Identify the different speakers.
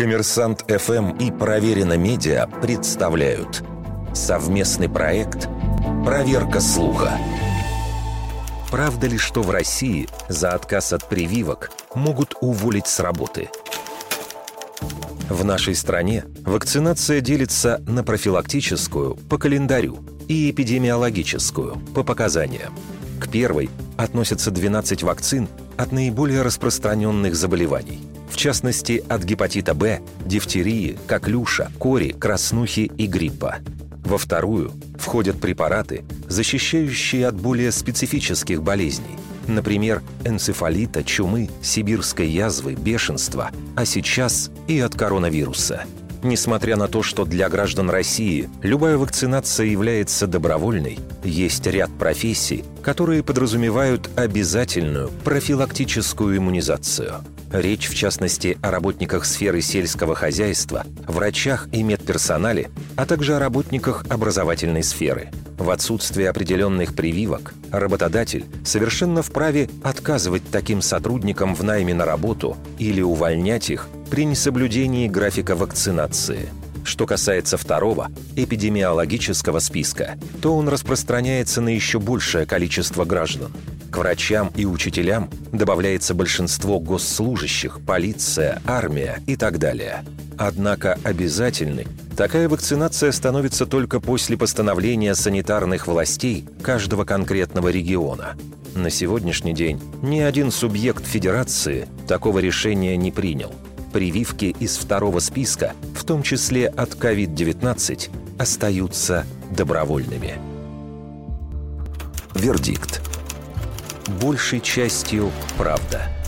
Speaker 1: Коммерсант ФМ и Проверено Медиа представляют совместный проект «Проверка слуха». Правда ли, что в России за отказ от прививок могут уволить с работы? В нашей стране вакцинация делится на профилактическую по календарю и эпидемиологическую по показаниям. К первой относятся 12 вакцин от наиболее распространенных заболеваний – в частности от гепатита Б, дифтерии, коклюша, кори, краснухи и гриппа. Во вторую входят препараты, защищающие от более специфических болезней, например, энцефалита, чумы, сибирской язвы, бешенства, а сейчас и от коронавируса – Несмотря на то, что для граждан России любая вакцинация является добровольной, есть ряд профессий, которые подразумевают обязательную профилактическую иммунизацию. Речь, в частности, о работниках сферы сельского хозяйства, врачах и медперсонале, а также о работниках образовательной сферы. В отсутствие определенных прививок работодатель совершенно вправе отказывать таким сотрудникам в найме на работу или увольнять их при несоблюдении графика вакцинации – что касается второго, эпидемиологического списка, то он распространяется на еще большее количество граждан. Врачам и учителям добавляется большинство госслужащих, полиция, армия и так далее. Однако обязательной такая вакцинация становится только после постановления санитарных властей каждого конкретного региона. На сегодняшний день ни один субъект федерации такого решения не принял. Прививки из второго списка, в том числе от COVID-19, остаются добровольными. Вердикт большей частью правда –